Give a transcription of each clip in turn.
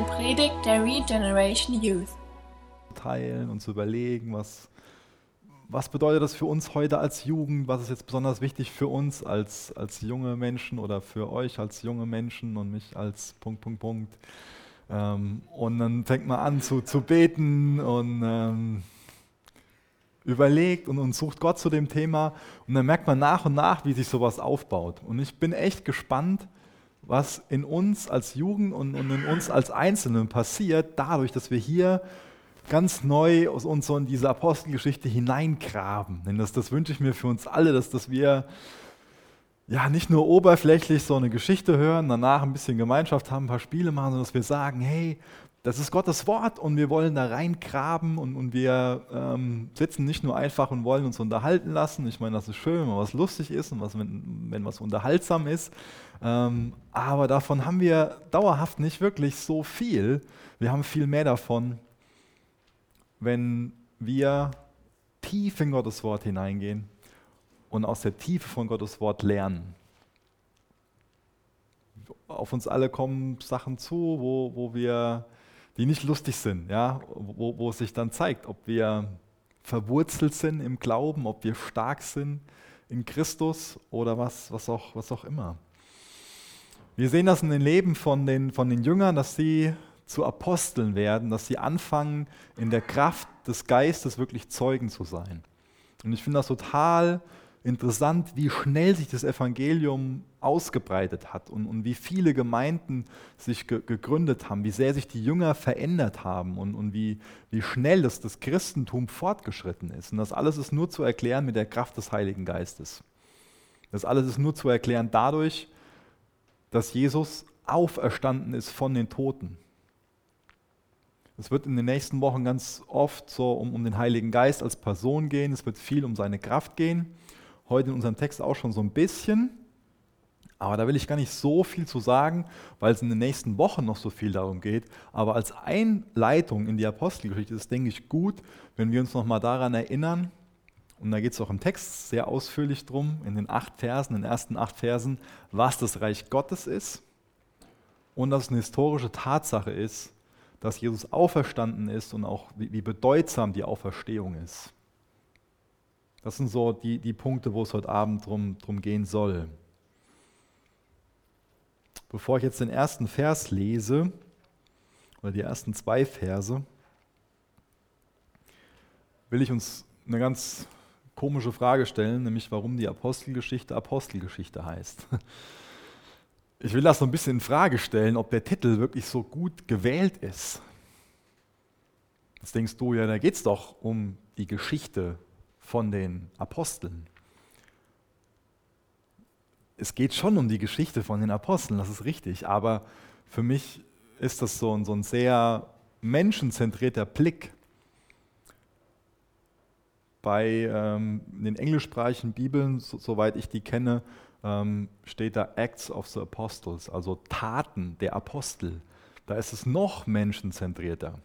eine Predigt der Regeneration Youth. teilen und zu überlegen, was, was bedeutet das für uns heute als Jugend, was ist jetzt besonders wichtig für uns als, als junge Menschen oder für euch als junge Menschen und mich als Punkt, Punkt, Punkt. Ähm, und dann fängt man an zu, zu beten und ähm, überlegt und, und sucht Gott zu dem Thema und dann merkt man nach und nach, wie sich sowas aufbaut. Und ich bin echt gespannt, was in uns als Jugend und, und in uns als Einzelnen passiert, dadurch, dass wir hier ganz neu aus uns so in diese Apostelgeschichte hineingraben. Denn das, das wünsche ich mir für uns alle, dass, dass wir ja nicht nur oberflächlich so eine Geschichte hören, danach ein bisschen Gemeinschaft haben, ein paar Spiele machen, sondern dass wir sagen, hey, das ist Gottes Wort und wir wollen da reingraben und, und wir ähm, sitzen nicht nur einfach und wollen uns unterhalten lassen. Ich meine, das ist schön, wenn was lustig ist und was, wenn, wenn was unterhaltsam ist. Ähm, aber davon haben wir dauerhaft nicht wirklich so viel. Wir haben viel mehr davon, wenn wir tief in Gottes Wort hineingehen und aus der Tiefe von Gottes Wort lernen. Auf uns alle kommen Sachen zu, wo, wo wir, die nicht lustig sind, ja? wo, wo es sich dann zeigt, ob wir verwurzelt sind im Glauben, ob wir stark sind in Christus oder was, was, auch, was auch immer. Wir sehen das in den Leben von den, von den Jüngern, dass sie zu Aposteln werden, dass sie anfangen, in der Kraft des Geistes wirklich Zeugen zu sein. Und ich finde das total interessant, wie schnell sich das Evangelium ausgebreitet hat und, und wie viele Gemeinden sich ge gegründet haben, wie sehr sich die Jünger verändert haben und, und wie, wie schnell das, das Christentum fortgeschritten ist. Und das alles ist nur zu erklären mit der Kraft des Heiligen Geistes. Das alles ist nur zu erklären dadurch, dass Jesus auferstanden ist von den Toten. Es wird in den nächsten Wochen ganz oft so um, um den Heiligen Geist als Person gehen. Es wird viel um seine Kraft gehen heute in unserem Text auch schon so ein bisschen. Aber da will ich gar nicht so viel zu sagen, weil es in den nächsten Wochen noch so viel darum geht. Aber als Einleitung in die Apostelgeschichte ist es, denke ich, gut, wenn wir uns nochmal daran erinnern, und da geht es auch im Text sehr ausführlich drum, in den acht Versen, in den ersten acht Versen, was das Reich Gottes ist und dass es eine historische Tatsache ist, dass Jesus auferstanden ist und auch wie, wie bedeutsam die Auferstehung ist. Das sind so die, die Punkte, wo es heute Abend drum, drum gehen soll. Bevor ich jetzt den ersten Vers lese, oder die ersten zwei Verse, will ich uns eine ganz komische Frage stellen, nämlich warum die Apostelgeschichte Apostelgeschichte heißt. Ich will das so ein bisschen in Frage stellen, ob der Titel wirklich so gut gewählt ist. Jetzt denkst du, ja, da geht es doch um die Geschichte von den Aposteln. Es geht schon um die Geschichte von den Aposteln, das ist richtig, aber für mich ist das so ein, so ein sehr menschenzentrierter Blick. Bei ähm, den englischsprachigen Bibeln, so, soweit ich die kenne, ähm, steht da Acts of the Apostles, also Taten der Apostel. Da ist es noch menschenzentrierter.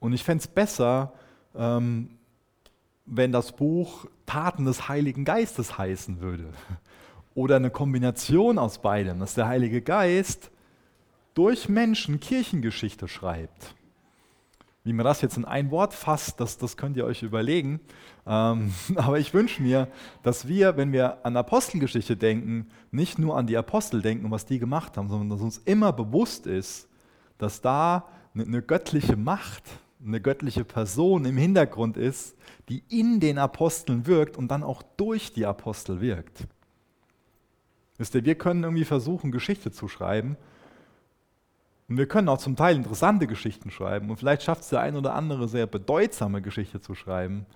Und ich fände es besser, ähm, wenn das Buch Taten des Heiligen Geistes heißen würde. Oder eine Kombination aus beidem, dass der Heilige Geist durch Menschen Kirchengeschichte schreibt. Wie man das jetzt in ein Wort fasst, das, das könnt ihr euch überlegen. Ähm, aber ich wünsche mir, dass wir, wenn wir an Apostelgeschichte denken, nicht nur an die Apostel denken und was die gemacht haben, sondern dass uns immer bewusst ist, dass da eine, eine göttliche Macht, eine göttliche Person im Hintergrund ist, die in den Aposteln wirkt und dann auch durch die Apostel wirkt. Wisst ihr, wir können irgendwie versuchen, Geschichte zu schreiben. Und wir können auch zum Teil interessante Geschichten schreiben. Und vielleicht schafft es der ein oder andere sehr bedeutsame Geschichte zu schreiben.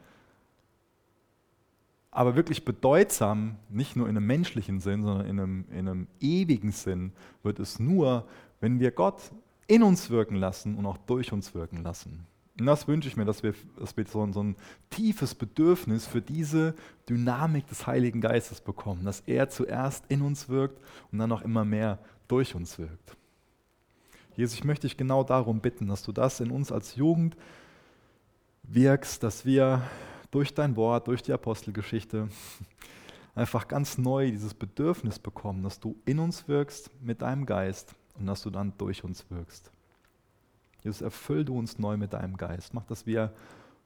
Aber wirklich bedeutsam, nicht nur in einem menschlichen Sinn, sondern in einem, in einem ewigen Sinn, wird es nur, wenn wir Gott in uns wirken lassen und auch durch uns wirken lassen. Und das wünsche ich mir, dass wir, dass wir so, ein, so ein tiefes Bedürfnis für diese Dynamik des Heiligen Geistes bekommen, dass er zuerst in uns wirkt und dann auch immer mehr durch uns wirkt. Jesus, ich möchte dich genau darum bitten, dass du das in uns als Jugend wirkst, dass wir durch dein Wort, durch die Apostelgeschichte einfach ganz neu dieses Bedürfnis bekommen, dass du in uns wirkst mit deinem Geist und dass du dann durch uns wirkst. Jesus, erfüll du uns neu mit deinem Geist. Mach, dass wir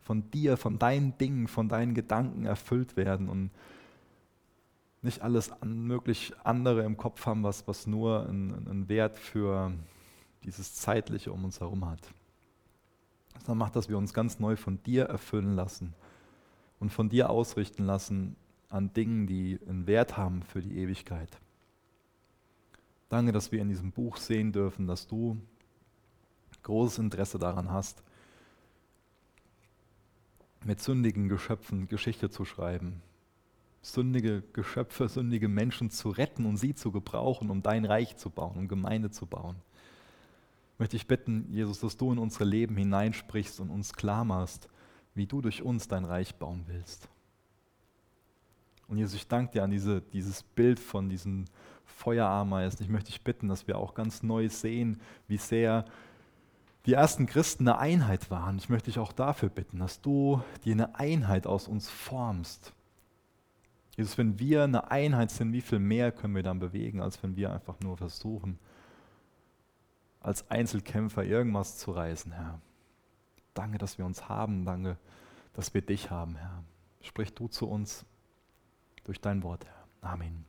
von dir, von deinen Dingen, von deinen Gedanken erfüllt werden und nicht alles an, möglich andere im Kopf haben, was, was nur einen, Wert für dieses Zeitliche um uns herum hat. Sondern mach, dass wir uns ganz neu von dir erfüllen lassen und von dir ausrichten lassen an Dingen, die einen Wert haben für die Ewigkeit. Danke, dass wir in diesem Buch sehen dürfen, dass du großes Interesse daran hast, mit sündigen Geschöpfen Geschichte zu schreiben, sündige Geschöpfe, sündige Menschen zu retten und sie zu gebrauchen, um dein Reich zu bauen, um Gemeinde zu bauen. Möchte ich bitten, Jesus, dass du in unsere Leben hineinsprichst und uns klar machst, wie du durch uns dein Reich bauen willst. Und Jesus, ich danke dir an diese, dieses Bild von diesen Feuerameisen. Ich möchte dich bitten, dass wir auch ganz neu sehen, wie sehr die ersten Christen eine Einheit waren. Ich möchte dich auch dafür bitten, dass du dir eine Einheit aus uns formst. Jesus, wenn wir eine Einheit sind, wie viel mehr können wir dann bewegen, als wenn wir einfach nur versuchen, als Einzelkämpfer irgendwas zu reißen, Herr. Danke, dass wir uns haben. Danke, dass wir dich haben, Herr. Sprich du zu uns durch dein Wort, Herr. Amen.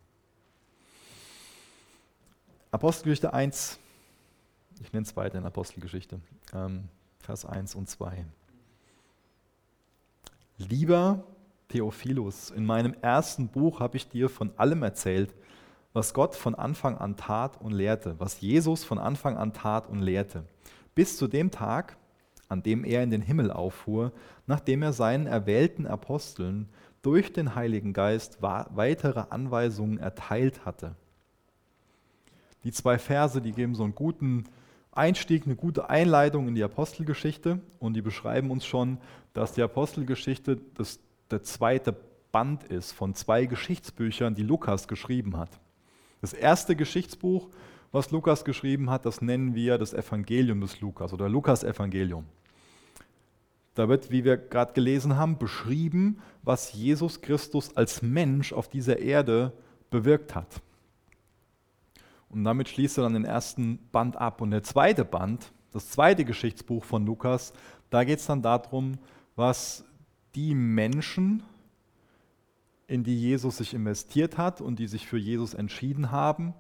Apostelgeschichte 1, ich nenne es weiter in Apostelgeschichte, ähm, Vers 1 und 2. Lieber Theophilus, in meinem ersten Buch habe ich dir von allem erzählt, was Gott von Anfang an tat und lehrte, was Jesus von Anfang an tat und lehrte, bis zu dem Tag, an dem er in den Himmel auffuhr, nachdem er seinen erwählten Aposteln durch den Heiligen Geist weitere Anweisungen erteilt hatte. Die zwei Verse, die geben so einen guten Einstieg, eine gute Einleitung in die Apostelgeschichte und die beschreiben uns schon, dass die Apostelgeschichte das, der zweite Band ist von zwei Geschichtsbüchern, die Lukas geschrieben hat. Das erste Geschichtsbuch, was Lukas geschrieben hat, das nennen wir das Evangelium des Lukas oder Lukas Evangelium. Da wird, wie wir gerade gelesen haben, beschrieben, was Jesus Christus als Mensch auf dieser Erde bewirkt hat. Und damit schließt er dann den ersten Band ab. Und der zweite Band, das zweite Geschichtsbuch von Lukas, da geht es dann darum, was die Menschen, in die Jesus sich investiert hat und die sich für Jesus entschieden haben,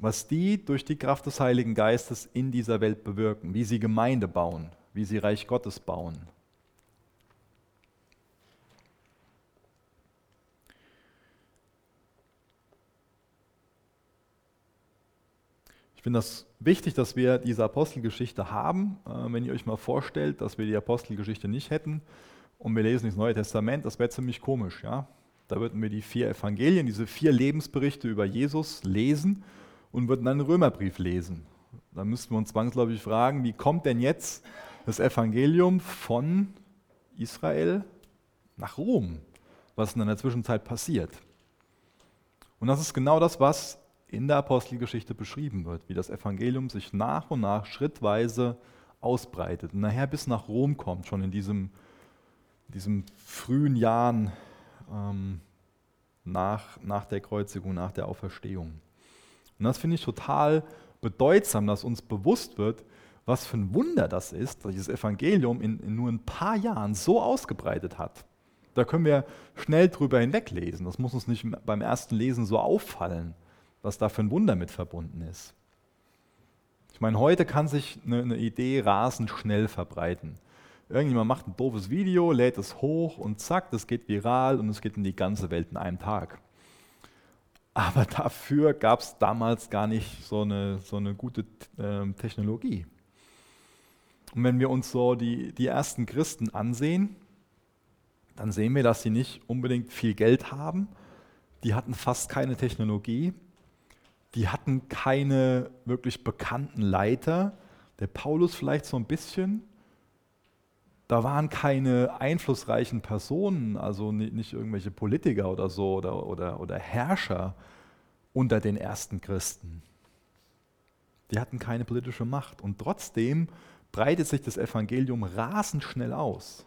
was die durch die Kraft des Heiligen Geistes in dieser Welt bewirken, wie sie Gemeinde bauen, wie sie Reich Gottes bauen. Finde das wichtig, dass wir diese Apostelgeschichte haben. Äh, wenn ihr euch mal vorstellt, dass wir die Apostelgeschichte nicht hätten und wir lesen das Neue Testament, das wäre ziemlich komisch. Ja? Da würden wir die vier Evangelien, diese vier Lebensberichte über Jesus lesen und würden dann einen Römerbrief lesen. Da müssten wir uns zwangsläufig fragen, wie kommt denn jetzt das Evangelium von Israel nach Rom, was in der Zwischenzeit passiert. Und das ist genau das, was in der Apostelgeschichte beschrieben wird, wie das Evangelium sich nach und nach schrittweise ausbreitet und nachher bis nach Rom kommt, schon in diesem, diesem frühen Jahren ähm, nach, nach der Kreuzigung, nach der Auferstehung. Und das finde ich total bedeutsam, dass uns bewusst wird, was für ein Wunder das ist, dass dieses Evangelium in, in nur ein paar Jahren so ausgebreitet hat. Da können wir schnell drüber hinweglesen. Das muss uns nicht beim ersten Lesen so auffallen, was da für ein Wunder mit verbunden ist. Ich meine, heute kann sich eine, eine Idee rasend schnell verbreiten. Irgendjemand macht ein doofes Video, lädt es hoch und zack, das geht viral und es geht in die ganze Welt in einem Tag. Aber dafür gab es damals gar nicht so eine, so eine gute äh, Technologie. Und wenn wir uns so die, die ersten Christen ansehen, dann sehen wir, dass sie nicht unbedingt viel Geld haben. Die hatten fast keine Technologie. Die hatten keine wirklich bekannten Leiter. Der Paulus vielleicht so ein bisschen. Da waren keine einflussreichen Personen, also nicht, irgendwelche Politiker oder so oder, oder, oder Herrscher unter den ersten Christen. Die hatten keine politische Macht. Und trotzdem breitet sich das Evangelium rasend schnell aus.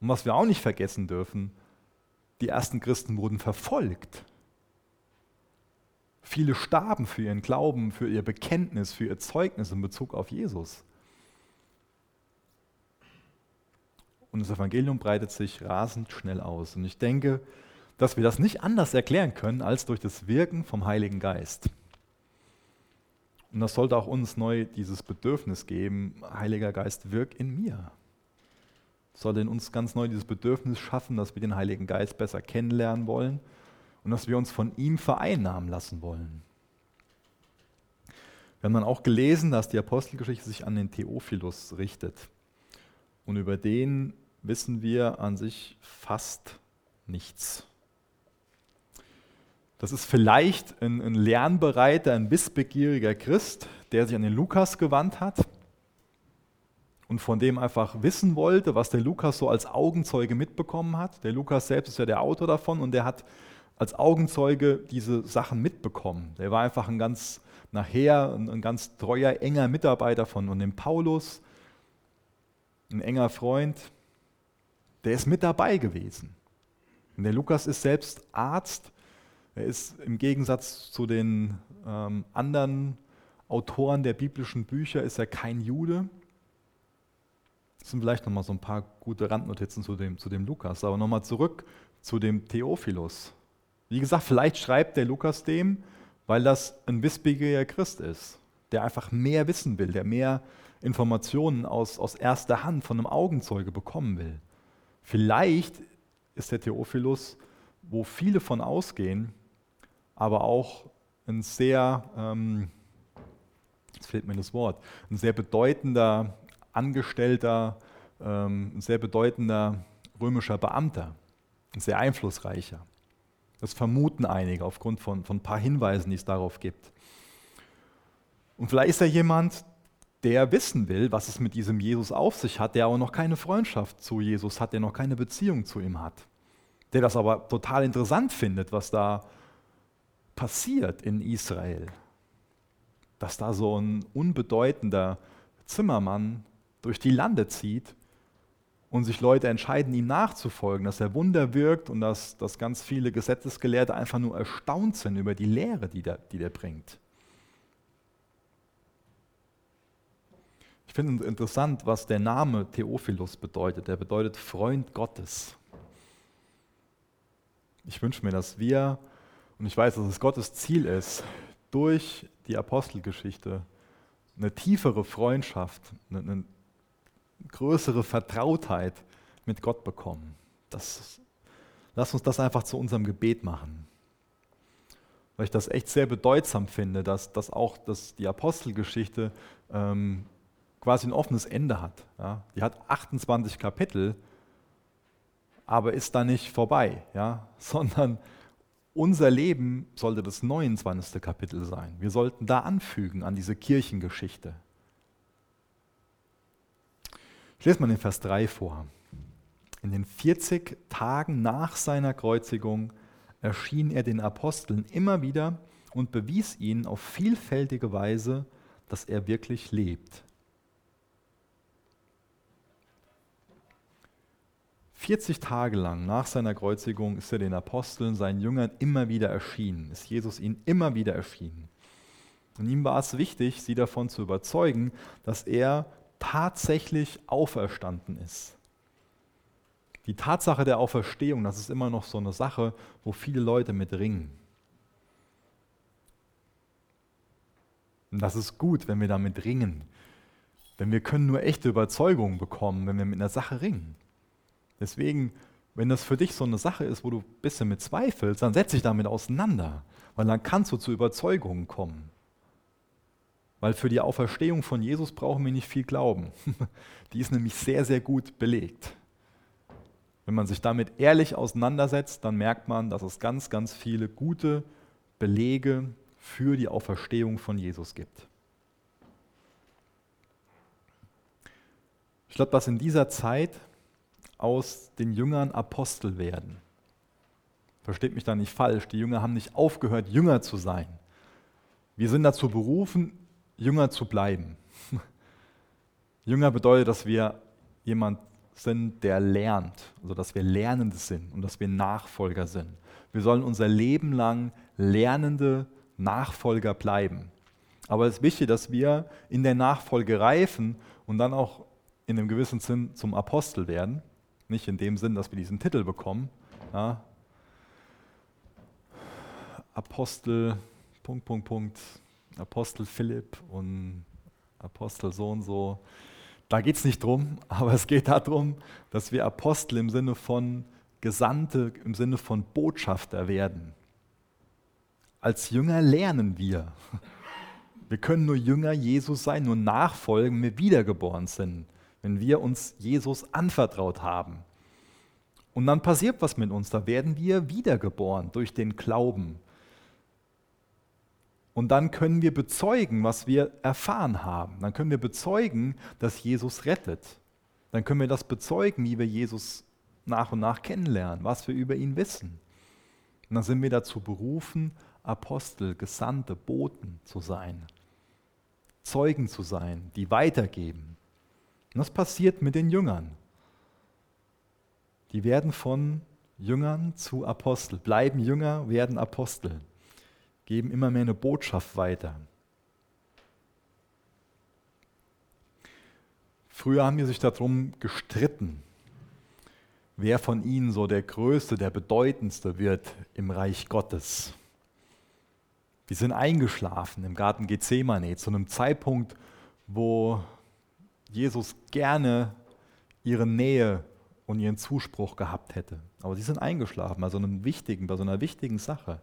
Und was wir auch nicht vergessen dürfen, die ersten Christen wurden verfolgt. Viele starben für ihren Glauben, für ihr Bekenntnis, für ihr Zeugnis in Bezug auf Jesus. Und das Evangelium breitet sich rasend schnell aus. Und ich denke, dass wir das nicht anders erklären können als durch das Wirken vom Heiligen Geist. Und das sollte auch uns neu dieses Bedürfnis geben, Heiliger Geist, wirk in mir. Sollte in uns ganz neu dieses Bedürfnis schaffen, dass wir den Heiligen Geist besser kennenlernen wollen und dass wir uns von ihm vereinnahmen lassen wollen. Wir haben dann auch gelesen, dass die Apostelgeschichte sich an den Theophilus richtet. Und über den wissen wir an sich fast nichts. Das ist vielleicht ein, ein lernbereiter, ein wissbegieriger Christ, der sich an den Lukas gewandt hat und von dem einfach wissen wollte, was der Lukas so als Augenzeuge mitbekommen hat. Der Lukas selbst ist ja der Autor davon und der hat als Augenzeuge diese Sachen mitbekommen. Der war einfach ein ganz nachher ein, ein ganz treuer, enger Mitarbeiter von, von dem Paulus, ein enger Freund. Der ist mit dabei gewesen. Und der Lukas ist selbst Arzt er ist im Gegensatz zu den ähm, anderen Autoren der biblischen Bücher ist er kein Jude. Das sind vielleicht nochmal so ein paar gute Randnotizen zu dem, zu dem Lukas. Aber nochmal zurück zu dem Theophilus. Wie gesagt, vielleicht schreibt der Lukas dem, weil das ein wissbegieriger Christ ist, der einfach mehr wissen will, der mehr Informationen aus, aus erster Hand von einem Augenzeuge bekommen will. Vielleicht ist der Theophilus, wo viele von ausgehen, aber auch ein sehr, ähm, jetzt fehlt mir das Wort, ein sehr bedeutender Angestellter, ähm, ein sehr bedeutender römischer Beamter, ein sehr einflussreicher. Das vermuten einige aufgrund von, von ein paar Hinweisen, die es darauf gibt. Und vielleicht ist er jemand, der wissen will, was es mit diesem Jesus auf sich hat, der aber noch keine Freundschaft zu Jesus hat, der noch keine Beziehung zu ihm hat, der das aber total interessant findet, was da passiert in Israel, dass da so ein unbedeutender Zimmermann durch die Lande zieht und sich Leute entscheiden, ihm nachzufolgen, dass er Wunder wirkt und dass, dass ganz viele Gesetzesgelehrte einfach nur erstaunt sind über die Lehre, die der, die der bringt. Ich finde interessant, was der Name Theophilus bedeutet. Er bedeutet Freund Gottes. Ich wünsche mir, dass wir und ich weiß, dass es Gottes Ziel ist, durch die Apostelgeschichte eine tiefere Freundschaft, eine, größere Vertrautheit mit Gott bekommen. Das, lass uns das einfach zu unserem Gebet machen. Weil ich das echt sehr bedeutsam finde, dass, dass auch dass die Apostelgeschichte ähm, quasi ein offenes Ende hat. Ja? Die hat 28 Kapitel, aber ist da nicht vorbei, ja? sondern unser Leben sollte das 29. Kapitel sein. Wir sollten da anfügen an diese Kirchengeschichte. Ich lese mal den Vers 3 vor. In den 40 Tagen nach seiner Kreuzigung erschien er den Aposteln immer wieder und bewies ihnen auf vielfältige Weise, dass er wirklich lebt. 40 Tage lang nach seiner Kreuzigung ist er den Aposteln, seinen Jüngern immer wieder erschienen, ist Jesus ihnen immer wieder erschienen. Und ihm war es wichtig, sie davon zu überzeugen, dass er tatsächlich auferstanden ist. Die Tatsache der Auferstehung, das ist immer noch so eine Sache, wo viele Leute mit ringen. Und das ist gut, wenn wir damit ringen. Denn wir können nur echte Überzeugungen bekommen, wenn wir mit einer Sache ringen. Deswegen, wenn das für dich so eine Sache ist, wo du ein bisschen mit zweifelst, dann setz dich damit auseinander, weil dann kannst du zu Überzeugungen kommen. Weil für die Auferstehung von Jesus brauchen wir nicht viel Glauben. Die ist nämlich sehr, sehr gut belegt. Wenn man sich damit ehrlich auseinandersetzt, dann merkt man, dass es ganz, ganz viele gute Belege für die Auferstehung von Jesus gibt. Ich glaube, dass in dieser Zeit aus den Jüngern Apostel werden. Versteht mich da nicht falsch, die Jünger haben nicht aufgehört, Jünger zu sein. Wir sind dazu berufen, Jünger zu bleiben. Jünger bedeutet, dass wir jemand sind, der lernt, also dass wir Lernende sind und dass wir Nachfolger sind. Wir sollen unser Leben lang Lernende, Nachfolger bleiben. Aber es ist wichtig, dass wir in der Nachfolge reifen und dann auch in einem gewissen Sinn zum Apostel werden. Nicht in dem Sinn, dass wir diesen Titel bekommen. Ja. Apostel, Punkt, Punkt, Punkt, Apostel Philipp und Apostel so und so. Da geht es nicht drum, aber es geht darum, dass wir Apostel im Sinne von Gesandte, im Sinne von Botschafter werden. Als Jünger lernen wir. Wir können nur Jünger Jesus sein, nur nachfolgen, wenn wir wiedergeboren sind, wenn wir uns Jesus anvertraut haben. Und dann passiert was mit uns, da werden wir wiedergeboren durch den Glauben. Und dann können wir bezeugen, was wir erfahren haben. Dann können wir bezeugen, dass Jesus rettet. Dann können wir das bezeugen, wie wir Jesus nach und nach kennenlernen, was wir über ihn wissen. Und dann sind wir dazu berufen, Apostel, Gesandte, Boten zu sein, Zeugen zu sein, die weitergeben. Und das passiert mit den Jüngern. Die werden von Jüngern zu Apostel, bleiben Jünger, werden Apostel, geben immer mehr eine Botschaft weiter. Früher haben die sich darum gestritten, wer von ihnen so der Größte, der Bedeutendste wird im Reich Gottes. Die sind eingeschlafen im Garten Gethsemane zu einem Zeitpunkt, wo Jesus gerne ihre Nähe und ihren Zuspruch gehabt hätte. Aber sie sind eingeschlafen, bei so, einem wichtigen, bei so einer wichtigen Sache.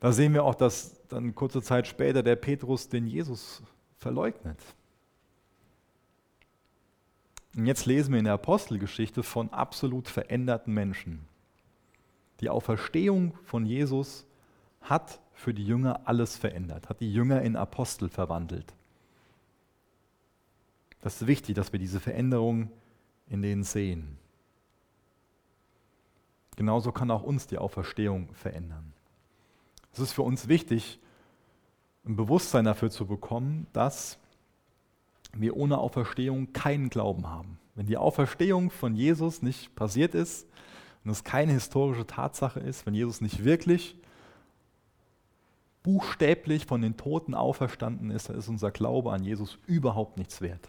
Da sehen wir auch, dass dann kurze Zeit später der Petrus den Jesus verleugnet. Und jetzt lesen wir in der Apostelgeschichte von absolut veränderten Menschen. Die Auferstehung von Jesus hat für die Jünger alles verändert, hat die Jünger in Apostel verwandelt. Das ist wichtig, dass wir diese Veränderung in denen sehen. Genauso kann auch uns die Auferstehung verändern. Es ist für uns wichtig, ein Bewusstsein dafür zu bekommen, dass wir ohne Auferstehung keinen Glauben haben. Wenn die Auferstehung von Jesus nicht passiert ist und es keine historische Tatsache ist, wenn Jesus nicht wirklich buchstäblich von den Toten auferstanden ist, dann ist unser Glaube an Jesus überhaupt nichts wert.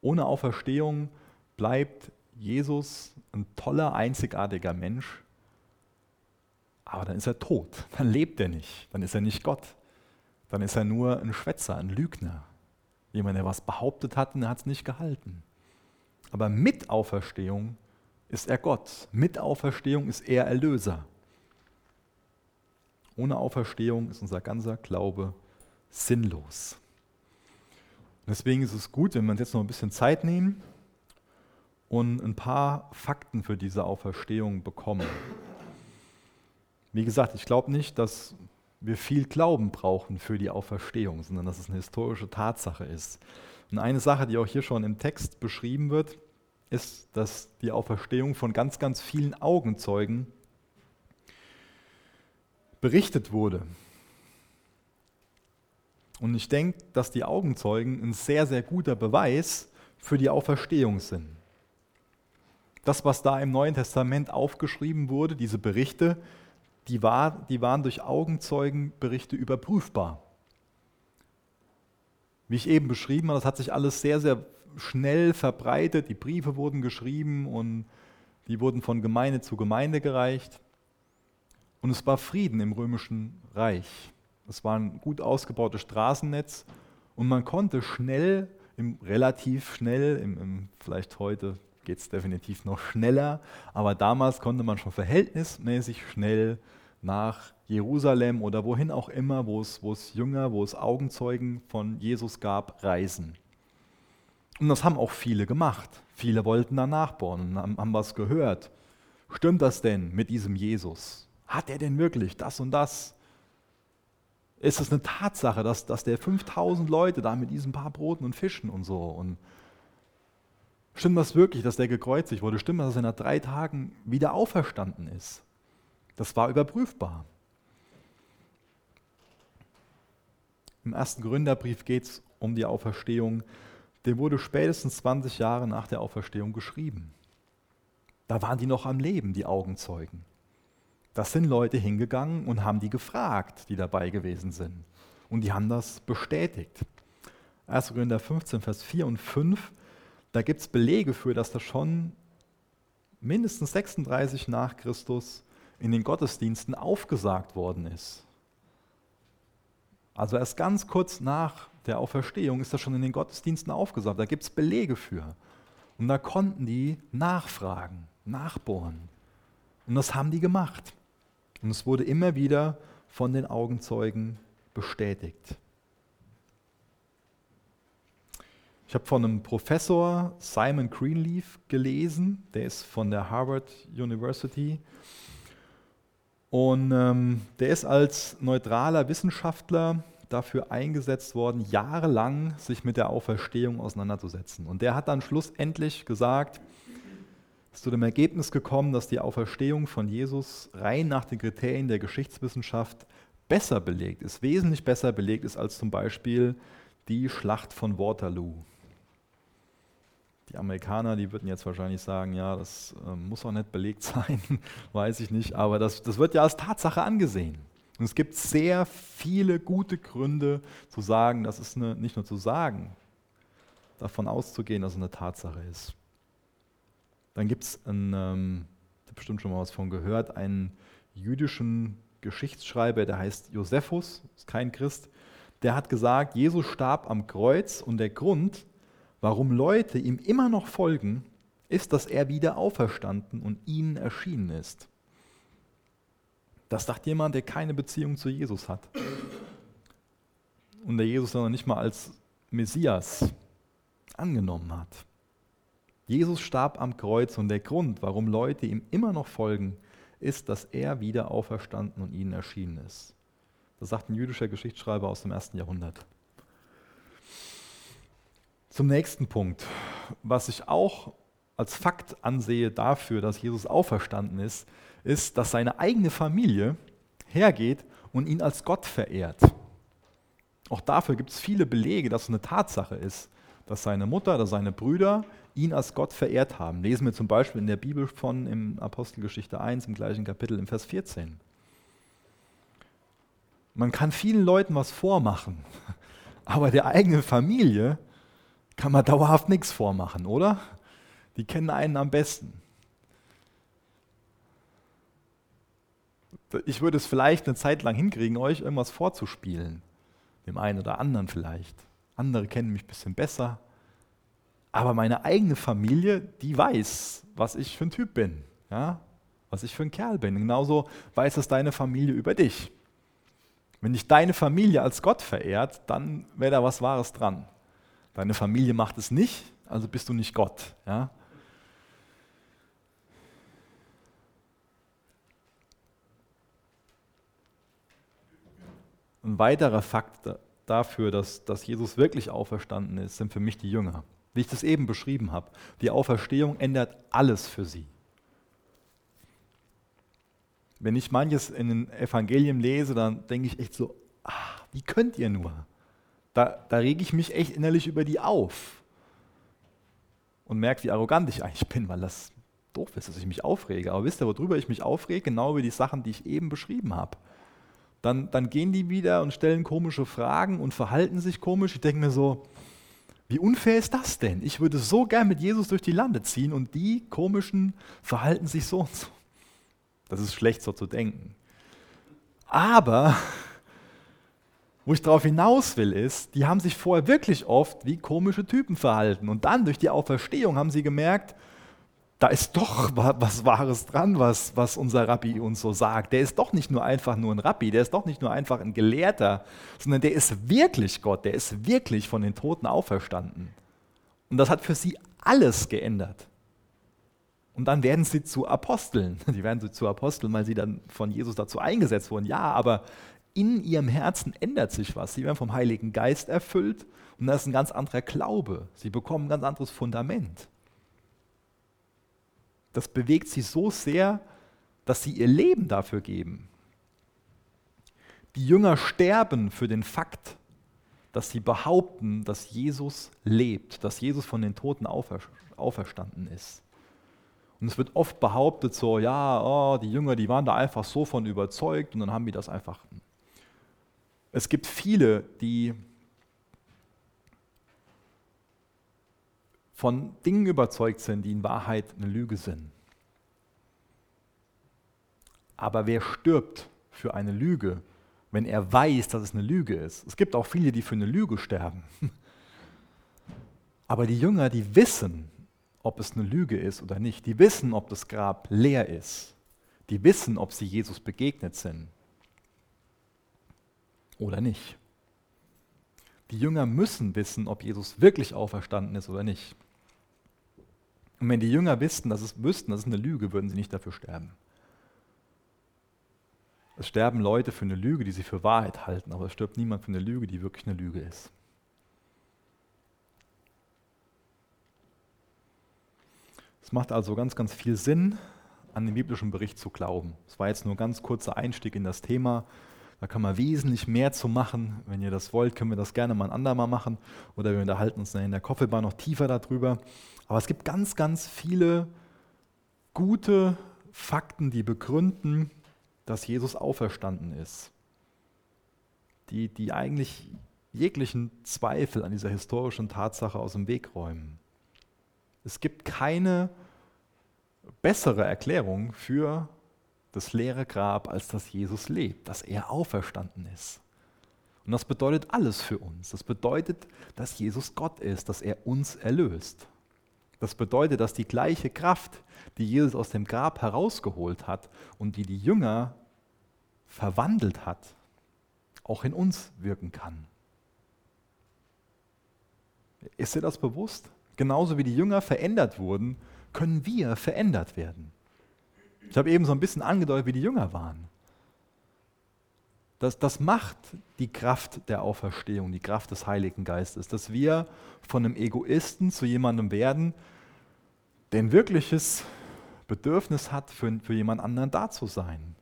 Ohne Auferstehung bleibt Jesus ein toller, einzigartiger Mensch, aber dann ist er tot, dann lebt er nicht, dann ist er nicht Gott dann ist er nur ein Schwätzer, ein Lügner. Jemand, der was behauptet hat und er hat es nicht gehalten. Aber mit Auferstehung ist er Gott. Mit Auferstehung ist er Erlöser. Ohne Auferstehung ist unser ganzer Glaube sinnlos. Deswegen ist es gut, wenn wir uns jetzt noch ein bisschen Zeit nehmen und ein paar Fakten für diese Auferstehung bekommen. Wie gesagt, ich glaube nicht, dass wir viel Glauben brauchen für die Auferstehung, sondern dass es eine historische Tatsache ist. Und eine Sache, die auch hier schon im Text beschrieben wird, ist, dass die Auferstehung von ganz, ganz vielen Augenzeugen berichtet wurde. Und ich denke, dass die Augenzeugen ein sehr, sehr guter Beweis für die Auferstehung sind. Das, was da im Neuen Testament aufgeschrieben wurde, diese Berichte, die, war, die waren durch Augenzeugenberichte überprüfbar. Wie ich eben beschrieben habe, das hat sich alles sehr, sehr schnell verbreitet. Die Briefe wurden geschrieben und die wurden von Gemeinde zu Gemeinde gereicht. Und es war Frieden im römischen Reich. Es war ein gut ausgebautes Straßennetz und man konnte schnell, im, relativ schnell, im, im, vielleicht heute geht es definitiv noch schneller, aber damals konnte man schon verhältnismäßig schnell nach Jerusalem oder wohin auch immer, wo es, Jünger, wo es Augenzeugen von Jesus gab, reisen. Und das haben auch viele gemacht. Viele wollten danach bauen und haben, haben was gehört. Stimmt das denn mit diesem Jesus? Hat er denn wirklich das und das? Ist es eine Tatsache, dass, dass der 5000 Leute da mit diesen paar Broten und Fischen und so und Stimmt das wirklich, dass der gekreuzigt wurde? Stimmt das, dass er nach drei Tagen wieder auferstanden ist? Das war überprüfbar. Im ersten Gründerbrief geht es um die Auferstehung. Der wurde spätestens 20 Jahre nach der Auferstehung geschrieben. Da waren die noch am Leben, die Augenzeugen. Das sind Leute hingegangen und haben die gefragt, die dabei gewesen sind. Und die haben das bestätigt. 1. Korinther 15, Vers 4 und 5, da gibt es Belege für, dass das schon mindestens 36 nach Christus in den Gottesdiensten aufgesagt worden ist. Also erst ganz kurz nach der Auferstehung ist das schon in den Gottesdiensten aufgesagt. Da gibt es Belege für. Und da konnten die nachfragen, nachbohren. Und das haben die gemacht. Und es wurde immer wieder von den Augenzeugen bestätigt. Ich habe von einem Professor Simon Greenleaf gelesen, der ist von der Harvard University. Und ähm, der ist als neutraler Wissenschaftler dafür eingesetzt worden, jahrelang sich mit der Auferstehung auseinanderzusetzen. Und der hat dann schlussendlich gesagt, ist zu dem Ergebnis gekommen, dass die Auferstehung von Jesus rein nach den Kriterien der Geschichtswissenschaft besser belegt ist, wesentlich besser belegt ist als zum Beispiel die Schlacht von Waterloo. Die Amerikaner, die würden jetzt wahrscheinlich sagen, ja, das äh, muss auch nicht belegt sein, weiß ich nicht, aber das, das wird ja als Tatsache angesehen. Und es gibt sehr viele gute Gründe zu sagen, das ist eine, nicht nur zu sagen, davon auszugehen, dass es eine Tatsache ist. Dann gibt es, ähm, ich habe bestimmt schon mal was von gehört, einen jüdischen Geschichtsschreiber, der heißt Josephus, ist kein Christ, der hat gesagt, Jesus starb am Kreuz und der Grund, warum Leute ihm immer noch folgen, ist, dass er wieder auferstanden und ihnen erschienen ist. Das sagt jemand, der keine Beziehung zu Jesus hat. Und der Jesus noch nicht mal als Messias angenommen hat. Jesus starb am Kreuz und der Grund, warum Leute ihm immer noch folgen, ist, dass er wieder auferstanden und ihnen erschienen ist. Das sagt ein jüdischer Geschichtsschreiber aus dem ersten Jahrhundert. Zum nächsten Punkt, was ich auch als Fakt ansehe dafür, dass Jesus auferstanden ist, ist, dass seine eigene Familie hergeht und ihn als Gott verehrt. Auch dafür gibt es viele Belege, dass es eine Tatsache ist, dass seine Mutter oder seine Brüder ihn als Gott verehrt haben. Lesen wir zum Beispiel in der Bibel von im Apostelgeschichte 1 im gleichen Kapitel im Vers 14. Man kann vielen Leuten was vormachen, aber der eigenen Familie kann man dauerhaft nichts vormachen, oder? Die kennen einen am besten. Ich würde es vielleicht eine Zeit lang hinkriegen, euch irgendwas vorzuspielen. Dem einen oder anderen vielleicht. Andere kennen mich ein bisschen besser. Aber meine eigene Familie, die weiß, was ich für ein Typ bin. Ja? Was ich für ein Kerl bin. Genauso weiß es deine Familie über dich. Wenn dich deine Familie als Gott verehrt, dann wäre da was Wahres dran. Deine Familie macht es nicht, also bist du nicht Gott. Ja? Ein weiterer Fakt dafür, dass, dass Jesus wirklich auferstanden ist, sind für mich die Jünger. Wie ich das eben beschrieben habe. Die Auferstehung ändert alles für sie. Wenn ich manches in den Evangelien lese, dann denke ich echt so, ah, wie könnt ihr nur? Da, da rege ich mich echt innerlich über die auf und merke, wie arrogant ich eigentlich bin, weil das doof ist, dass ich mich aufrege. Aber wisst ihr, worüber ich mich aufrege? Genau über die Sachen, die ich eben beschrieben habe dann, dann gehen die wieder und stellen komische Fragen und verhalten sich komisch. Ich denke mir so, wie unfair ist das denn? Ich würde so gern mit Jesus durch die Lande ziehen und die komischen verhalten sich so und so. Das ist schlecht so zu denken. Aber wo ich darauf hinaus will, ist, die haben sich vorher wirklich oft wie komische Typen verhalten. Und dann durch die Auferstehung haben sie gemerkt, da ist doch was Wahres dran, was, was unser Rabbi uns so sagt. Der ist doch nicht nur einfach nur ein Rabbi, der ist doch nicht nur einfach ein Gelehrter, sondern der ist wirklich Gott, der ist wirklich von den Toten auferstanden. Und das hat für sie alles geändert. Und dann werden sie zu Aposteln. Die werden zu Aposteln, weil sie dann von Jesus dazu eingesetzt wurden. Ja, aber in ihrem Herzen ändert sich was. Sie werden vom Heiligen Geist erfüllt und das ist ein ganz anderer Glaube. Sie bekommen ein ganz anderes Fundament. Das bewegt sie so sehr, dass sie ihr Leben dafür geben. Die Jünger sterben für den Fakt, dass sie behaupten, dass Jesus lebt, dass Jesus von den Toten auferstanden ist. Und Und es wird oft behauptet, so, ja, oh, die Jünger, die waren da einfach so von überzeugt und dann haben die das einfach. Es gibt viele, die von Dingen überzeugt sind, die in Wahrheit eine Lüge sind. Aber wer stirbt für eine Lüge, wenn er weiß, dass es eine Lüge ist? Es gibt auch viele, die für eine Lüge sterben. Aber die Jünger, die wissen, ob es eine Lüge ist oder nicht. Die wissen, ob das Grab leer ist. Die wissen, ob sie Jesus begegnet sind oder nicht. Die Jünger müssen wissen, ob Jesus wirklich auferstanden ist oder nicht. Und wenn die Jünger wüssten, dass es wüssten, das ist eine Lüge, würden sie nicht dafür sterben. Es sterben Leute für eine Lüge, die sie für Wahrheit halten, aber es stirbt niemand für eine Lüge, die wirklich eine Lüge ist. Es macht also ganz, ganz viel Sinn, an den biblischen Bericht zu glauben. Es war jetzt nur ein ganz kurzer Einstieg in das Thema. Da kann man wesentlich mehr zu machen. Wenn ihr das wollt, können wir das gerne mal ein andermal machen. Oder wir unterhalten uns in der Koffelbar noch tiefer darüber. Aber es gibt ganz, ganz viele gute Fakten, die begründen, dass Jesus auferstanden ist. Die, die eigentlich jeglichen Zweifel an dieser historischen Tatsache aus dem Weg räumen. Es gibt keine bessere Erklärung für das leere Grab, als dass Jesus lebt, dass er auferstanden ist. Und das bedeutet alles für uns. Das bedeutet, dass Jesus Gott ist, dass er uns erlöst. Das bedeutet, dass die gleiche Kraft, die Jesus aus dem Grab herausgeholt hat und die die Jünger verwandelt hat, auch in uns wirken kann. Ist dir das bewusst? Genauso wie die Jünger verändert wurden, können wir verändert werden. Ich habe eben so ein bisschen angedeutet, wie die Jünger waren. Das, das macht die Kraft der Auferstehung, die Kraft des Heiligen Geistes, dass wir von einem Egoisten zu jemandem werden, der ein wirkliches Bedürfnis hat, für, für jemand anderen da zu sein.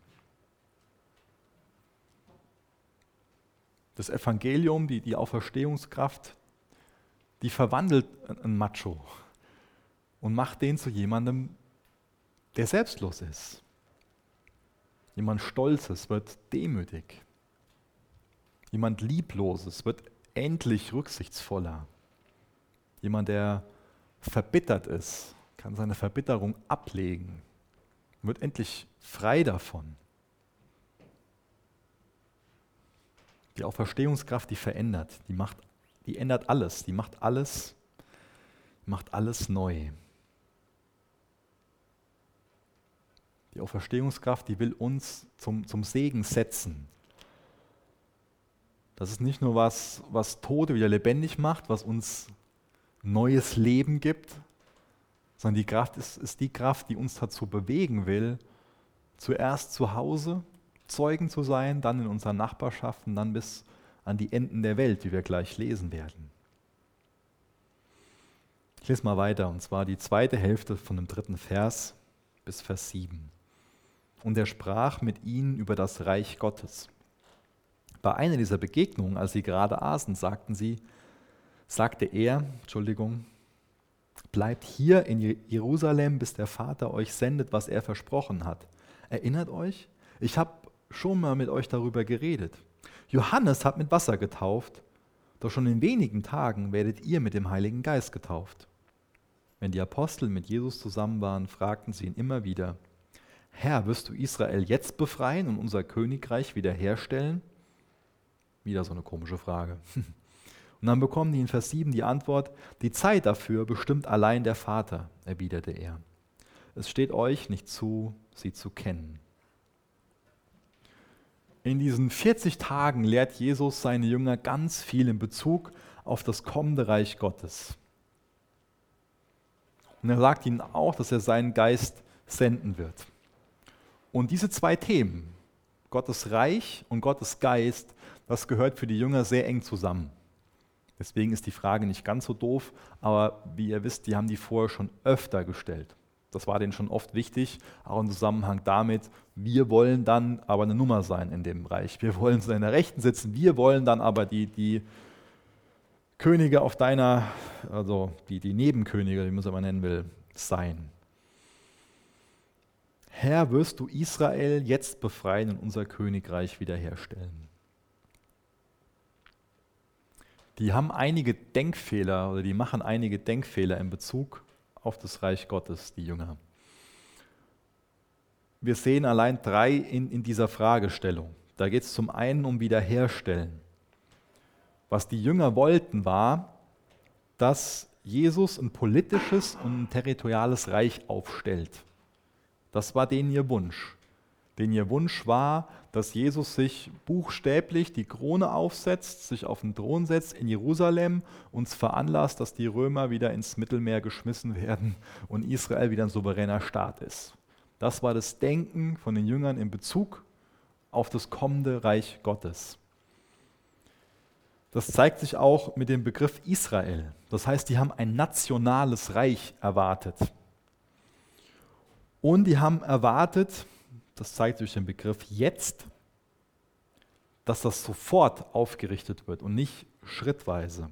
Das Evangelium, die, die Auferstehungskraft, die verwandelt einen Macho und macht den zu jemandem, der selbstlos ist. Jemand Stolzes wird demütig. Jemand Liebloses wird endlich rücksichtsvoller. Jemand, der verbittert ist, kann seine Verbitterung ablegen, wird endlich frei davon. Die Auferstehungskraft, die verändert, die macht die ändert alles, die macht alles, macht alles neu. Die Auferstehungskraft, die will uns zum, zum Segen setzen. Das ist nicht nur was, was Tote wieder lebendig macht, was uns neues Leben gibt, sondern die Kraft ist, ist die Kraft, die uns dazu bewegen will, zuerst zu Hause Zeugen zu sein, dann in unseren Nachbarschaften, dann bis an die Enden der Welt, wie wir gleich lesen werden. Ich lese mal weiter, und zwar die zweite Hälfte von dem dritten Vers bis Vers 7. Und er sprach mit ihnen über das Reich Gottes. Bei einer dieser Begegnungen, als sie gerade aßen, sagten sie, sagte er, Entschuldigung, bleibt hier in Jerusalem, bis der Vater euch sendet, was er versprochen hat. Erinnert euch? Ich habe schon mal mit euch darüber geredet. Johannes hat mit Wasser getauft, doch schon in wenigen Tagen werdet ihr mit dem Heiligen Geist getauft. Wenn die Apostel mit Jesus zusammen waren, fragten sie ihn immer wieder, Herr, wirst du Israel jetzt befreien und unser Königreich wiederherstellen? Wieder so eine komische Frage. Und dann bekommen die in Vers 7 die Antwort, die Zeit dafür bestimmt allein der Vater, erwiderte er. Es steht euch nicht zu, sie zu kennen. In diesen 40 Tagen lehrt Jesus seine Jünger ganz viel in Bezug auf das kommende Reich Gottes. Und er sagt ihnen auch, dass er seinen Geist senden wird. Und diese zwei Themen, Gottes Reich und Gottes Geist, das gehört für die Jünger sehr eng zusammen. Deswegen ist die Frage nicht ganz so doof, aber wie ihr wisst, die haben die vorher schon öfter gestellt. Das war denen schon oft wichtig, auch im Zusammenhang damit, wir wollen dann aber eine Nummer sein in dem Bereich. Wir wollen in der Rechten sitzen, wir wollen dann aber die, die Könige auf deiner, also die, die Nebenkönige, wie man es aber nennen will, sein. Herr, wirst du Israel jetzt befreien und unser Königreich wiederherstellen? Die haben einige Denkfehler oder die machen einige Denkfehler in Bezug auf das Reich Gottes, die Jünger. Wir sehen allein drei in, in dieser Fragestellung. Da geht es zum einen um Wiederherstellen. Was die Jünger wollten, war, dass Jesus ein politisches und ein territoriales Reich aufstellt. Das war denen ihr Wunsch. Denn ihr Wunsch war, dass Jesus sich buchstäblich die Krone aufsetzt, sich auf den Thron setzt in Jerusalem, uns veranlasst, dass die Römer wieder ins Mittelmeer geschmissen werden und Israel wieder ein souveräner Staat ist. Das war das Denken von den Jüngern in Bezug auf das kommende Reich Gottes. Das zeigt sich auch mit dem Begriff Israel. Das heißt, die haben ein nationales Reich erwartet. Und die haben erwartet, das zeigt sich den Begriff jetzt, dass das sofort aufgerichtet wird und nicht schrittweise.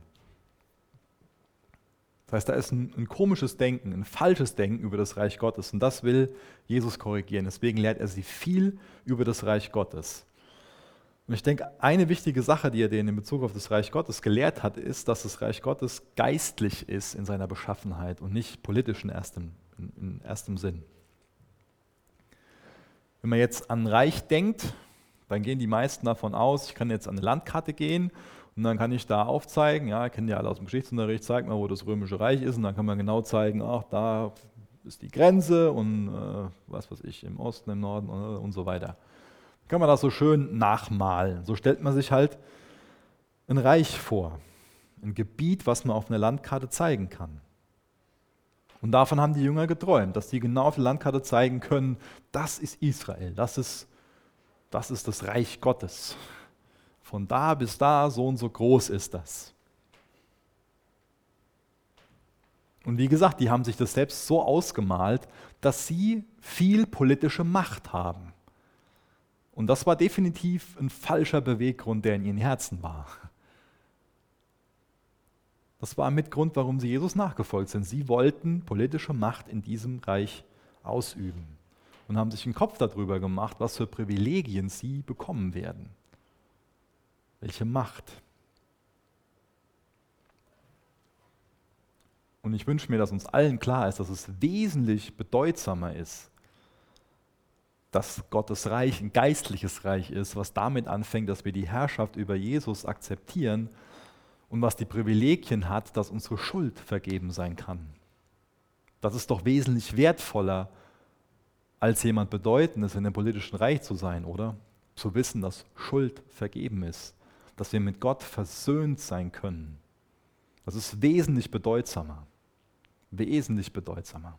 Das heißt, da ist ein, ein, komisches Denken, ein falsches Denken über das Reich Gottes und das will Jesus korrigieren. Deswegen lehrt er sie viel über das Reich Gottes. Und ich denke, eine wichtige Sache, die er denen in Bezug auf das Reich Gottes gelehrt hat, ist, dass das Reich Gottes geistlich ist in seiner Beschaffenheit und nicht politisch in erstem, in, in erstem Sinn. Wenn man jetzt an Reich denkt, dann gehen die meisten davon aus, ich kann jetzt an eine Landkarte gehen und dann kann ich da aufzeigen, ja, kennen ja alle aus dem Geschichtsunterricht, zeigt mal, wo das Römische Reich ist und dann kann man genau zeigen, ach, da ist die Grenze und äh, was weiß ich, im Osten, im Norden und, und so weiter. Kann man das so schön nachmalen. So stellt man sich halt ein Reich vor, ein Gebiet, was man auf einer Landkarte zeigen kann. Und davon haben die Jünger geträumt, dass sie genau auf der Landkarte zeigen können, das ist Israel, das ist, das ist das Reich Gottes. Von da bis da, so und so groß ist das. Und wie gesagt, die haben sich das selbst so ausgemalt, dass sie viel politische Macht haben. Und das war definitiv ein falscher Beweggrund, der in ihren Herzen war. Das war mit Grund, warum sie Jesus nachgefolgt sind. Sie wollten politische Macht in diesem Reich ausüben und haben sich einen Kopf darüber gemacht, was für Privilegien sie bekommen werden. Welche Macht. Und ich wünsche mir, dass uns allen klar ist, dass es wesentlich bedeutsamer ist, dass Gottes Reich ein geistliches Reich ist, was damit anfängt, dass wir die Herrschaft über Jesus akzeptieren und was die Privilegien hat, dass unsere Schuld vergeben sein kann. Das ist doch wesentlich wertvoller, als jemand Bedeutendes in einem politischen Reich zu sein, oder? Zu wissen, dass Schuld vergeben ist, dass wir mit Gott versöhnt sein können. Das ist wesentlich bedeutsamer. Wesentlich bedeutsamer.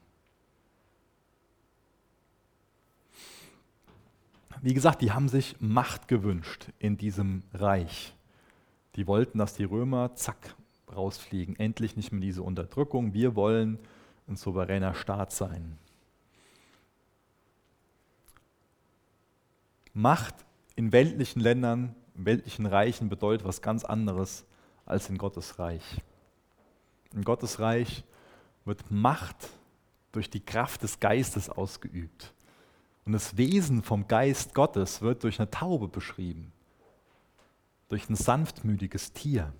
Wie gesagt, die haben sich Macht gewünscht in diesem Reich. Die wollten, dass die Römer zack rausfliegen. Endlich nicht mehr diese Unterdrückung. Wir wollen ein souveräner Staat sein. Macht in weltlichen Ländern, in weltlichen Reichen bedeutet was ganz anderes als in Gottes Reich. In Gottes Reich wird Macht durch die Kraft des Geistes ausgeübt. Und das Wesen vom Geist Gottes wird durch eine Taube beschrieben, durch ein sanftmütiges Tier.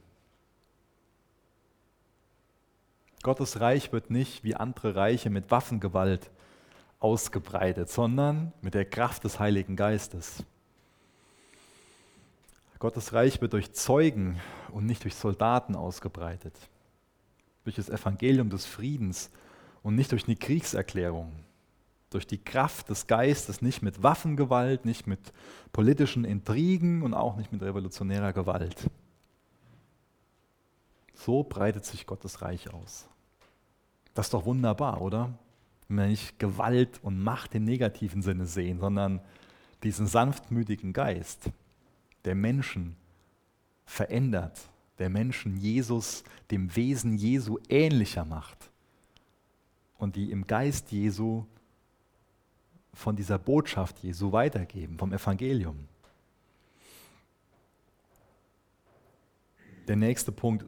Gottes Reich wird nicht wie andere Reiche mit Waffengewalt ausgebreitet, sondern mit der Kraft des Heiligen Geistes. Gottes Reich wird durch Zeugen und nicht durch Soldaten ausgebreitet, durch das Evangelium des Friedens und nicht durch eine Kriegserklärung durch die Kraft des Geistes, nicht mit Waffengewalt, nicht mit politischen Intrigen und auch nicht mit revolutionärer Gewalt. So breitet sich Gottes Reich aus. Das ist doch wunderbar, oder? Wenn wir nicht Gewalt und Macht im negativen Sinne sehen, sondern diesen sanftmütigen Geist, der Menschen verändert, der Menschen Jesus, dem Wesen Jesu ähnlicher macht und die im Geist Jesu von dieser Botschaft Jesu weitergeben, vom Evangelium. Der nächste Punkt,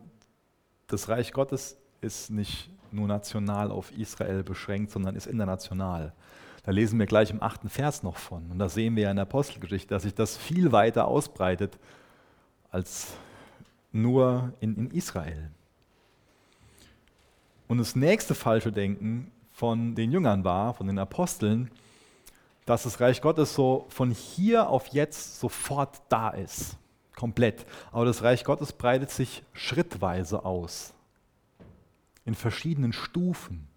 das Reich Gottes ist nicht nur national auf Israel beschränkt, sondern ist international. Da lesen wir gleich im achten Vers noch von. Und da sehen wir ja in der Apostelgeschichte, dass sich das viel weiter ausbreitet als nur in, in Israel. Und das nächste falsche Denken von den Jüngern war, von den Aposteln, dass das Reich Gottes so von hier auf jetzt sofort da ist. Komplett. Aber das Reich Gottes breitet sich schrittweise aus. In verschiedenen Stufen.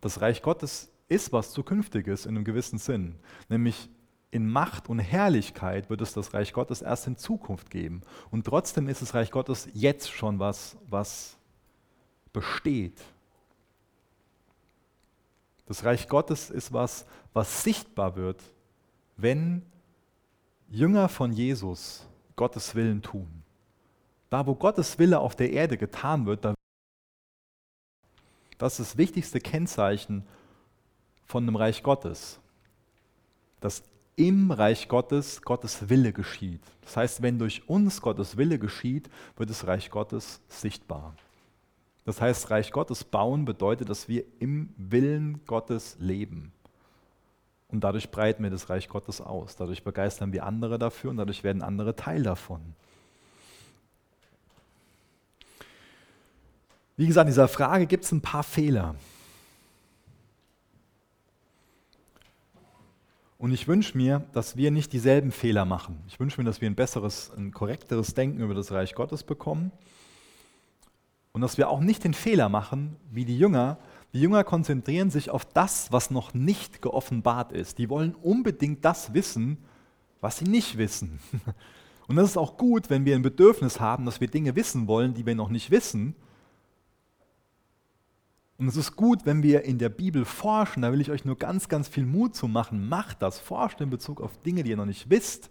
Das Reich Gottes ist was Zukünftiges in einem gewissen Sinn. Nämlich in Macht und Herrlichkeit wird es das Reich Gottes erst in Zukunft geben. Und trotzdem ist das Reich Gottes jetzt schon was, was besteht. Das Reich Gottes ist was, was sichtbar wird, wenn Jünger von Jesus Gottes Willen tun. Da, wo Gottes Wille auf der Erde getan wird, da das ist das wichtigste Kennzeichen von einem Reich Gottes. Dass im Reich Gottes Gottes Wille geschieht. Das heißt, wenn durch uns Gottes Wille geschieht, wird das Reich Gottes sichtbar. Das heißt, Reich Gottes bauen bedeutet, dass wir im Willen Gottes leben. Und dadurch breiten wir das Reich Gottes aus. Dadurch begeistern wir andere dafür und dadurch werden andere Teil davon. Wie gesagt, in dieser Frage gibt es ein paar Fehler. Und ich wünsche mir, dass wir nicht dieselben Fehler machen. Ich wünsche mir, dass wir ein besseres, ein korrekteres Denken über das Reich Gottes bekommen. Und dass wir auch nicht den Fehler machen, wie die Jünger. Die Jünger konzentrieren sich auf das, was noch nicht geoffenbart ist. Die wollen unbedingt das wissen, was sie nicht wissen. Und das ist auch gut, wenn wir ein Bedürfnis haben, dass wir Dinge wissen wollen, die wir noch nicht wissen und es ist gut, wenn wir in der Bibel forschen, da will ich euch nur ganz, ganz viel Mut zu machen. Macht das, forscht in Bezug auf Dinge, die ihr noch nicht wisst.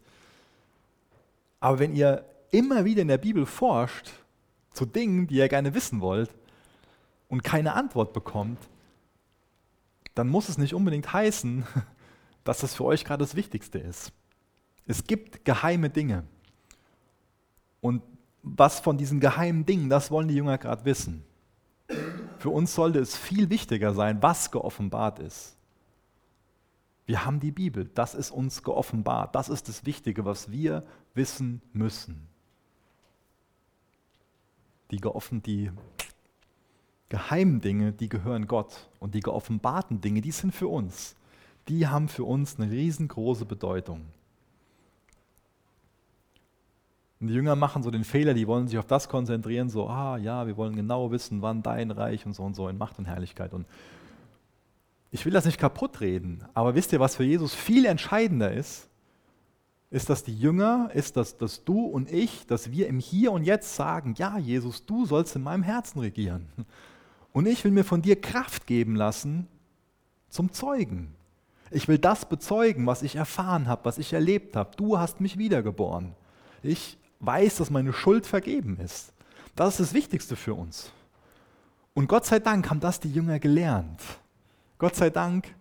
Aber wenn ihr immer wieder in der Bibel forscht zu Dingen, die ihr gerne wissen wollt und keine Antwort bekommt, dann muss es nicht unbedingt heißen, dass das für euch gerade das Wichtigste ist. Es gibt geheime Dinge. Und was von diesen geheimen Dingen, das wollen die Jünger gerade wissen. Für uns sollte es viel wichtiger sein, was geoffenbart ist. Wir haben die Bibel, das ist uns geoffenbart, das ist das Wichtige, was wir wissen müssen. Die, geoffen, die geheimen Dinge, die gehören Gott und die geoffenbarten Dinge, die sind für uns. Die haben für uns eine riesengroße Bedeutung. Und die Jünger machen so den Fehler, die wollen sich auf das konzentrieren, so, ah ja, wir wollen genau wissen, wann dein Reich und so und so in Macht und Herrlichkeit. Und ich will das nicht kaputt reden, aber wisst ihr, was für Jesus viel entscheidender ist? Ist, dass die Jünger, ist, dass, dass du und ich, dass wir im Hier und Jetzt sagen, ja, Jesus, du sollst in meinem Herzen regieren. Und ich will mir von dir Kraft geben lassen zum Zeugen. Ich will das bezeugen, was ich erfahren habe, was ich erlebt habe. Du hast mich wiedergeboren. Ich weiß, dass meine Schuld vergeben ist. Das ist das Wichtigste für uns. Und Gott sei Dank haben das die Jünger gelernt. Gott sei Dank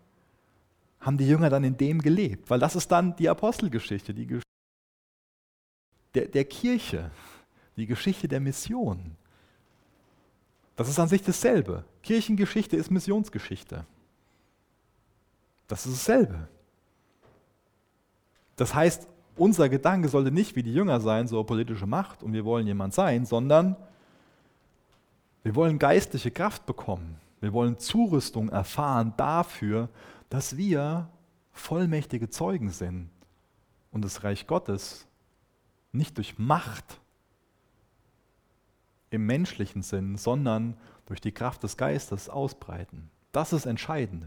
haben die Jünger dann in dem gelebt, weil das ist dann die Apostelgeschichte, die Geschichte der, der Kirche, die Geschichte der Mission. Das ist an sich dasselbe. Kirchengeschichte ist Missionsgeschichte. Das ist dasselbe. Das heißt, unser Gedanke sollte nicht wie die Jünger sein, so politische Macht und wir wollen jemand sein, sondern wir wollen geistliche Kraft bekommen. Wir wollen Zurüstung erfahren dafür, dass wir vollmächtige Zeugen sind und das Reich Gottes nicht durch Macht im menschlichen Sinn, sondern durch die Kraft des Geistes ausbreiten. Das ist entscheidend.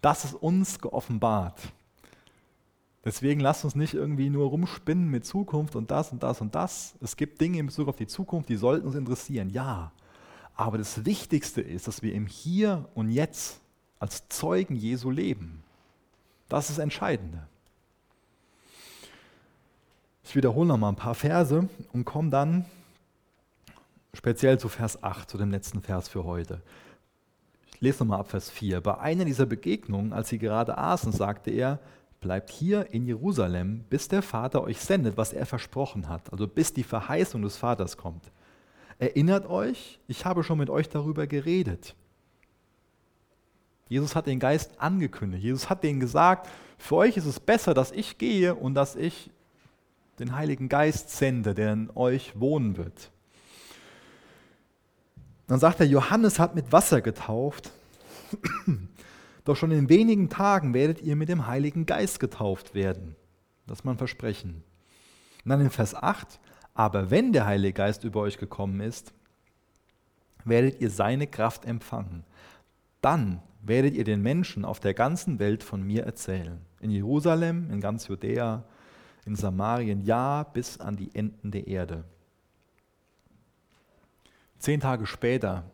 Das ist uns geoffenbart. Deswegen lasst uns nicht irgendwie nur rumspinnen mit Zukunft und das und das und das. Es gibt Dinge in Bezug auf die Zukunft, die sollten uns interessieren, ja. Aber das Wichtigste ist, dass wir im Hier und Jetzt als Zeugen Jesu leben. Das ist das Entscheidende. Ich wiederhole noch mal ein paar Verse und komme dann speziell zu Vers 8, zu dem letzten Vers für heute. Ich lese nochmal ab Vers 4. Bei einer dieser Begegnungen, als sie gerade aßen, sagte er, bleibt hier in Jerusalem, bis der Vater euch sendet, was er versprochen hat, also bis die Verheißung des Vaters kommt. Erinnert euch, ich habe schon mit euch darüber geredet. Jesus hat den Geist angekündigt. Jesus hat denen gesagt, für euch ist es besser, dass ich gehe und dass ich den Heiligen Geist sende, der in euch wohnen wird. Dann sagt er, Johannes hat mit Wasser getauft, doch schon in wenigen Tagen werdet ihr mit dem Heiligen Geist getauft werden. Das ist mein Versprechen. Und dann in Vers 8, aber wenn der Heilige Geist über euch gekommen ist, werdet ihr seine Kraft empfangen. Dann werdet ihr den Menschen auf der ganzen Welt von mir erzählen. In Jerusalem, in ganz Judäa, in Samarien, ja, bis an die Enden der Erde. Zehn Tage später,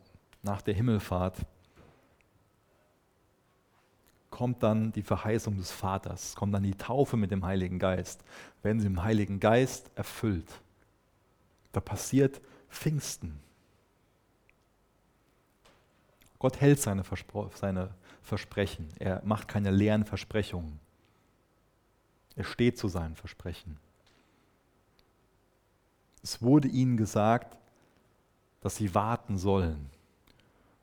nach der Himmelfahrt, kommt dann die Verheißung des Vaters, kommt dann die Taufe mit dem Heiligen Geist, werden sie im Heiligen Geist erfüllt. Da passiert Pfingsten. Gott hält seine, Verspro seine Versprechen. Er macht keine leeren Versprechungen. Er steht zu seinen Versprechen. Es wurde ihnen gesagt, dass sie warten sollen.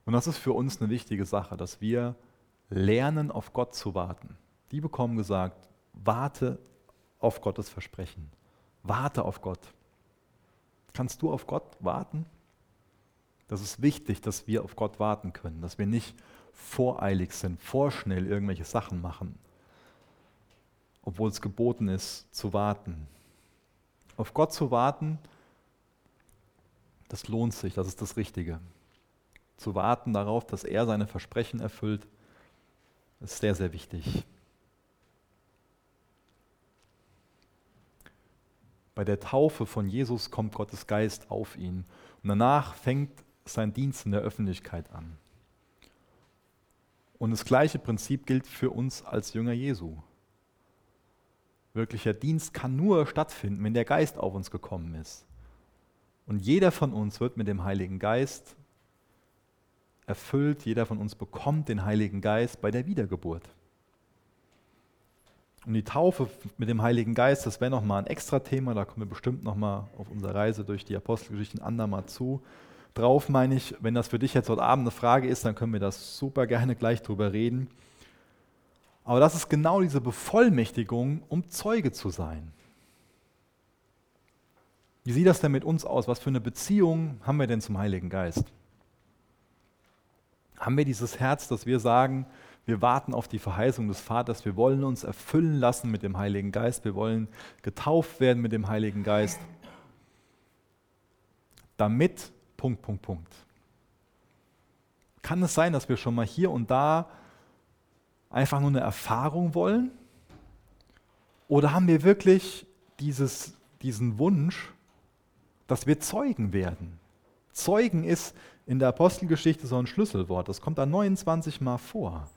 Und das ist für uns eine wichtige Sache, dass wir lernen, auf Gott zu warten. Die bekommen gesagt, warte auf Gottes Versprechen. Warte auf Gott. Kannst du auf Gott warten? Das ist wichtig, dass wir auf Gott warten können, dass wir nicht voreilig sind, vorschnell irgendwelche Sachen machen, obwohl es geboten ist, zu warten. Auf Gott zu warten, das lohnt sich, das ist das Richtige. Zu warten darauf, dass er seine Versprechen erfüllt, ist sehr, sehr wichtig. Bei der Taufe von Jesus kommt Gottes Geist auf ihn und danach fängt sein Dienst in der Öffentlichkeit an. Und das gleiche Prinzip gilt für uns als Jünger Jesu. Wirklicher Dienst kann nur stattfinden, wenn der Geist auf uns gekommen ist. Und jeder von uns wird mit dem Heiligen Geist erfüllt, jeder von uns bekommt den Heiligen Geist bei der Wiedergeburt. Und die Taufe mit dem Heiligen Geist, das wäre nochmal ein extra Thema, da kommen wir bestimmt nochmal auf unserer Reise durch die Apostelgeschichten andermal zu drauf, meine ich. Wenn das für dich jetzt heute Abend eine Frage ist, dann können wir das super gerne gleich drüber reden. Aber das ist genau diese Bevollmächtigung, um Zeuge zu sein. Wie sieht das denn mit uns aus? Was für eine Beziehung haben wir denn zum Heiligen Geist? Haben wir dieses Herz, dass wir sagen, wir warten auf die Verheißung des Vaters, wir wollen uns erfüllen lassen mit dem Heiligen Geist, wir wollen getauft werden mit dem Heiligen Geist, damit Punkt, Punkt, Punkt. Kann es sein, dass wir schon mal hier und da einfach nur eine Erfahrung wollen? Oder haben wir wirklich dieses, diesen Wunsch, dass wir Zeugen werden? Zeugen ist in der Apostelgeschichte so ein Schlüsselwort. Das kommt da 29 Mal vor.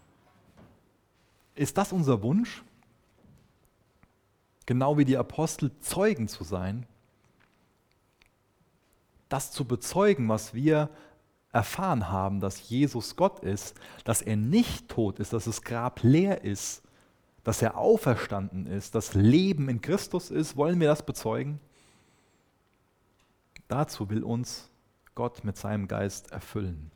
Ist das unser Wunsch? Genau wie die Apostel Zeugen zu sein? Das zu bezeugen, was wir erfahren haben, dass Jesus Gott ist, dass er nicht tot ist, dass das Grab leer ist, dass er auferstanden ist, dass Leben in Christus ist, wollen wir das bezeugen? Dazu will uns Gott mit seinem Geist erfüllen.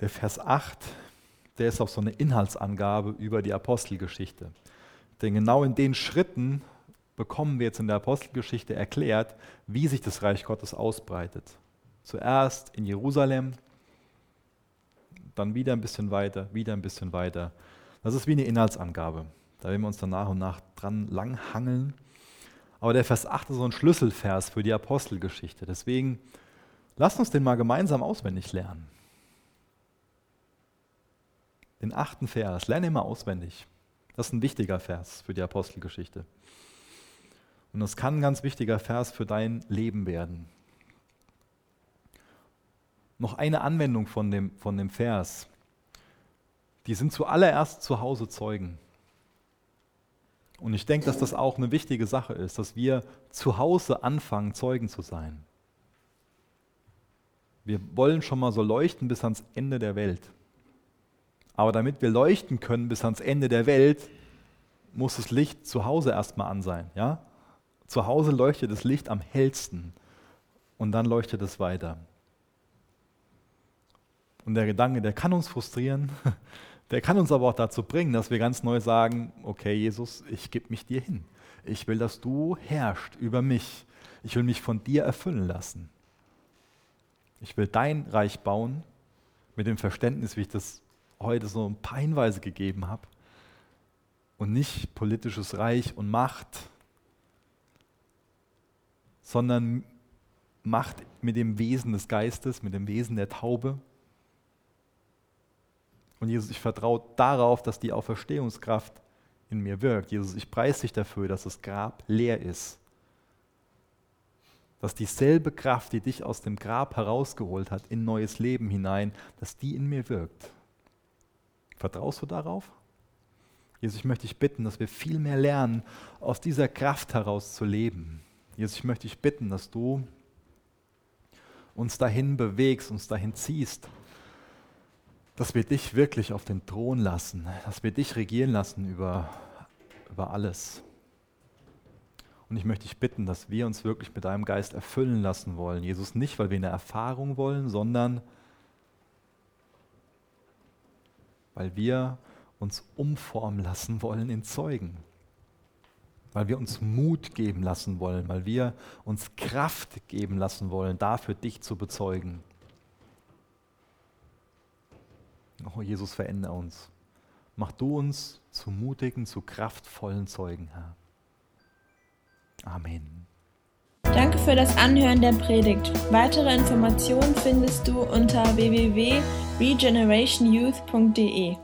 Der Vers 8, der ist auch so eine Inhaltsangabe über die Apostelgeschichte. Denn genau in den Schritten, bekommen wir jetzt in der Apostelgeschichte erklärt, wie sich das Reich Gottes ausbreitet. Zuerst in Jerusalem, dann wieder ein bisschen weiter, wieder ein bisschen weiter. Das ist wie eine Inhaltsangabe. Da werden wir uns dann nach und nach dran langhangeln. Aber der Vers 8 ist so ein Schlüsselvers für die Apostelgeschichte. Deswegen lasst uns den mal gemeinsam auswendig lernen. Den achten Vers, lerne ihn mal auswendig. Das ist ein wichtiger Vers für die Apostelgeschichte. Und das kann ein ganz wichtiger Vers für dein Leben werden. Noch eine Anwendung von dem, von dem Vers. Die sind zuallererst zu Hause Zeugen. Und ich denke, dass das auch eine wichtige Sache ist, dass wir zu Hause anfangen, Zeugen zu sein. Wir wollen schon mal so leuchten bis ans Ende der Welt. Aber damit wir leuchten können bis ans Ende der Welt, muss das Licht zu Hause erstmal an sein. Ja? Zu Hause leuchtet das Licht am hellsten und dann leuchtet es weiter. Und der Gedanke, der kann uns frustrieren, der kann uns aber auch dazu bringen, dass wir ganz neu sagen, okay Jesus, ich gebe mich dir hin. Ich will, dass du herrschst über mich. Ich will mich von dir erfüllen lassen. Ich will dein Reich bauen mit dem Verständnis, wie ich das heute so ein paar Hinweise gegeben habe. Und nicht politisches Reich und Macht, sondern Macht mit dem Wesen des Geistes, mit dem Wesen der Taube. Und Jesus, ich vertraue darauf, dass die Auferstehungskraft in mir wirkt. Jesus, ich preise dich dafür, dass das Grab leer ist. Dass dieselbe Kraft, die dich aus dem Grab herausgeholt hat, in neues Leben hinein, dass die in mir wirkt. Vertraust du darauf? Jesus, ich möchte dich bitten, dass wir viel mehr lernen, aus dieser Kraft heraus zu leben. Jesus, ich möchte dich bitten, dass du uns dahin bewegst, uns dahin ziehst, dass wir dich wirklich auf den Thron lassen, dass wir dich regieren lassen über, über alles. Und ich möchte dich bitten, dass wir uns wirklich mit deinem Geist erfüllen lassen wollen. Jesus, nicht, weil wir eine Erfahrung wollen, sondern weil wir uns umformen lassen wollen in Zeugen. Weil wir uns Mut geben lassen wollen, weil wir uns Kraft geben lassen wollen, dafür dich zu bezeugen. Oh Jesus, verändere uns. Mach du uns zu mutigen, zu kraftvollen Zeugen, Herr. Amen. Danke für das Anhören der Predigt. Weitere Informationen findest du unter www.regenerationyouth.de.